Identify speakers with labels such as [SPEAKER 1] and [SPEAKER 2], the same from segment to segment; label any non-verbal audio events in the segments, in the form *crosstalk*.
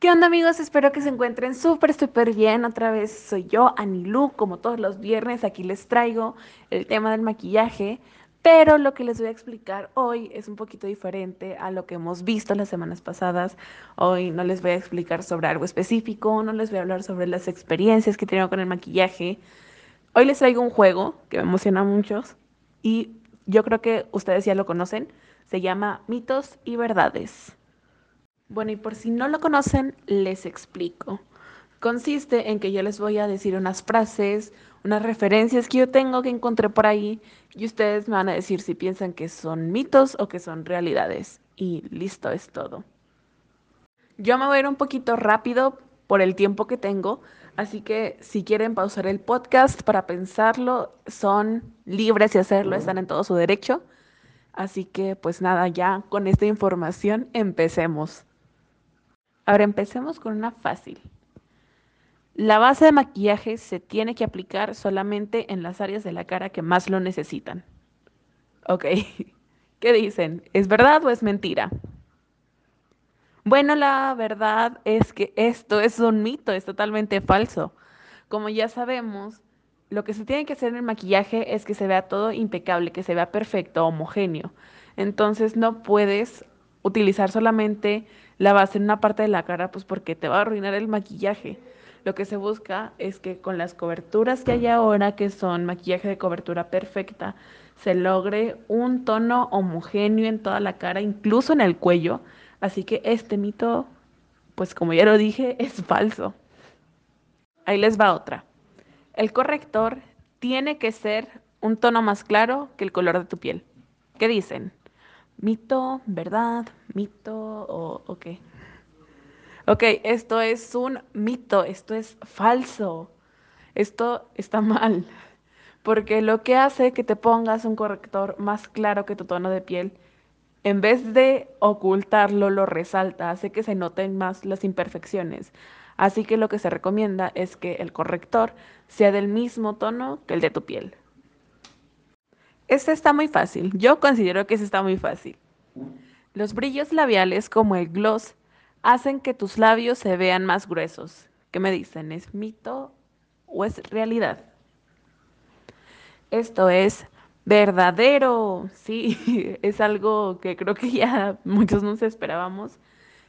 [SPEAKER 1] ¿Qué onda amigos? Espero que se encuentren súper, súper bien. Otra vez soy yo, Anilú, como todos los viernes. Aquí les traigo el tema del maquillaje. Pero lo que les voy a explicar hoy es un poquito diferente a lo que hemos visto las semanas pasadas. Hoy no les voy a explicar sobre algo específico, no les voy a hablar sobre las experiencias que he tenido con el maquillaje. Hoy les traigo un juego que me emociona a muchos y yo creo que ustedes ya lo conocen. Se llama Mitos y Verdades. Bueno, y por si no lo conocen, les explico. Consiste en que yo les voy a decir unas frases, unas referencias que yo tengo que encontré por ahí y ustedes me van a decir si piensan que son mitos o que son realidades. Y listo, es todo. Yo me voy a ir un poquito rápido por el tiempo que tengo, así que si quieren pausar el podcast para pensarlo, son libres de hacerlo, están en todo su derecho. Así que pues nada, ya con esta información empecemos. Ahora empecemos con una fácil. La base de maquillaje se tiene que aplicar solamente en las áreas de la cara que más lo necesitan. Ok, *laughs* ¿qué dicen? ¿Es verdad o es mentira? Bueno, la verdad es que esto es un mito, es totalmente falso. Como ya sabemos, lo que se tiene que hacer en el maquillaje es que se vea todo impecable, que se vea perfecto, homogéneo. Entonces no puedes utilizar solamente la base en una parte de la cara, pues porque te va a arruinar el maquillaje. Lo que se busca es que con las coberturas que hay ahora, que son maquillaje de cobertura perfecta, se logre un tono homogéneo en toda la cara, incluso en el cuello. Así que este mito, pues como ya lo dije, *laughs* es falso. Ahí les va otra. El corrector tiene que ser un tono más claro que el color de tu piel. ¿Qué dicen? ¿Mito? ¿Verdad? ¿Mito? ¿O, qué? Ok, esto es un mito, esto es falso. Esto está mal. Porque lo que hace que te pongas un corrector más claro que tu tono de piel, en vez de ocultarlo, lo resalta, hace que se noten más las imperfecciones. Así que lo que se recomienda es que el corrector sea del mismo tono que el de tu piel. Este está muy fácil. Yo considero que este está muy fácil. Los brillos labiales como el gloss hacen que tus labios se vean más gruesos. ¿Qué me dicen? ¿Es mito o es realidad? Esto es verdadero. Sí, *laughs* es algo que creo que ya *laughs* muchos nos esperábamos.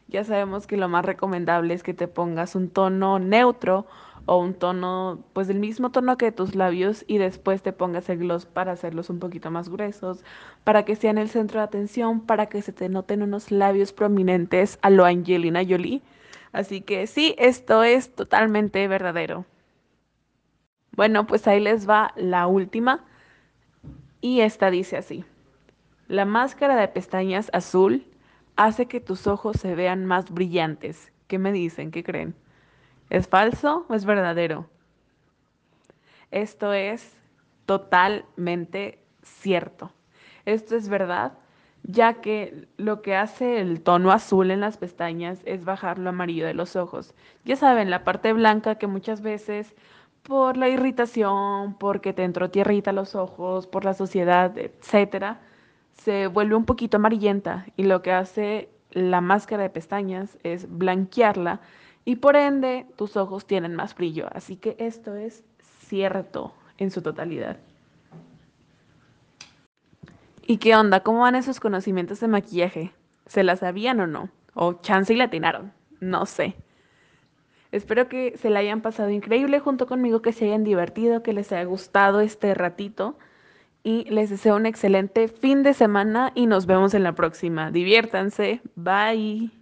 [SPEAKER 1] Ya sabemos que lo más recomendable es que te pongas un tono neutro o un tono, pues del mismo tono que tus labios y después te pongas el gloss para hacerlos un poquito más gruesos, para que sean el centro de atención, para que se te noten unos labios prominentes a lo Angelina Jolie. Así que sí, esto es totalmente verdadero. Bueno, pues ahí les va la última. Y esta dice así. La máscara de pestañas azul hace que tus ojos se vean más brillantes. ¿Qué me dicen? ¿Qué creen? ¿Es falso o es verdadero? Esto es totalmente cierto. Esto es verdad, ya que lo que hace el tono azul en las pestañas es bajar lo amarillo de los ojos. Ya saben, la parte blanca que muchas veces por la irritación, porque te entró tierrita los ojos, por la sociedad, etcétera, se vuelve un poquito amarillenta y lo que hace la máscara de pestañas es blanquearla y por ende tus ojos tienen más brillo. Así que esto es cierto en su totalidad. ¿Y qué onda? ¿Cómo van esos conocimientos de maquillaje? ¿Se la sabían o no? ¿O chance y la atinaron? No sé. Espero que se la hayan pasado increíble junto conmigo, que se hayan divertido, que les haya gustado este ratito. Y les deseo un excelente fin de semana y nos vemos en la próxima. Diviértanse. Bye.